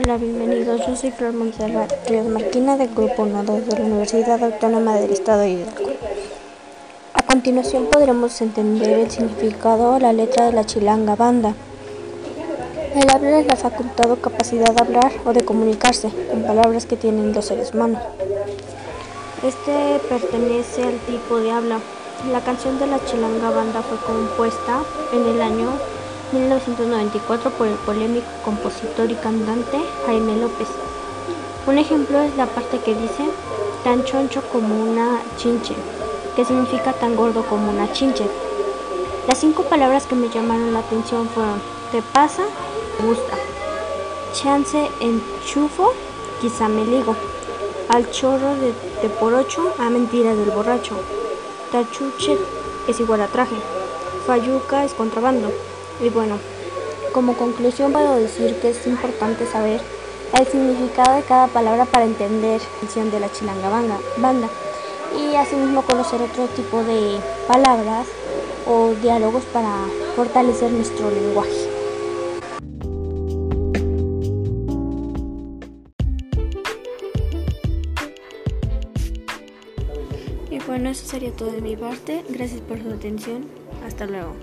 Hola, bienvenidos. Yo soy Flor Montserrat Ríos Marquina del Grupo 1-2 de la Universidad Autónoma del Estado de Hidalgo. A continuación podremos entender el significado o la letra de la chilanga banda. El hablar es la facultad o capacidad de hablar o de comunicarse en palabras que tienen los seres humanos. Este pertenece al tipo de habla. La canción de la chilanga banda fue compuesta en el año 1994 por el polémico compositor y cantante Jaime López. Un ejemplo es la parte que dice tan choncho como una chinche, que significa tan gordo como una chinche. Las cinco palabras que me llamaron la atención fueron te pasa, gusta, chance, enchufo, quizá me ligo, al chorro de, de por ocho, a mentira del borracho, tachuche es igual a traje, fayuca es contrabando. Y bueno, como conclusión puedo decir que es importante saber el significado de cada palabra para entender la canción de la chilanga banda y asimismo conocer otro tipo de palabras o diálogos para fortalecer nuestro lenguaje. Y bueno, eso sería todo de mi parte. Gracias por su atención. Hasta luego.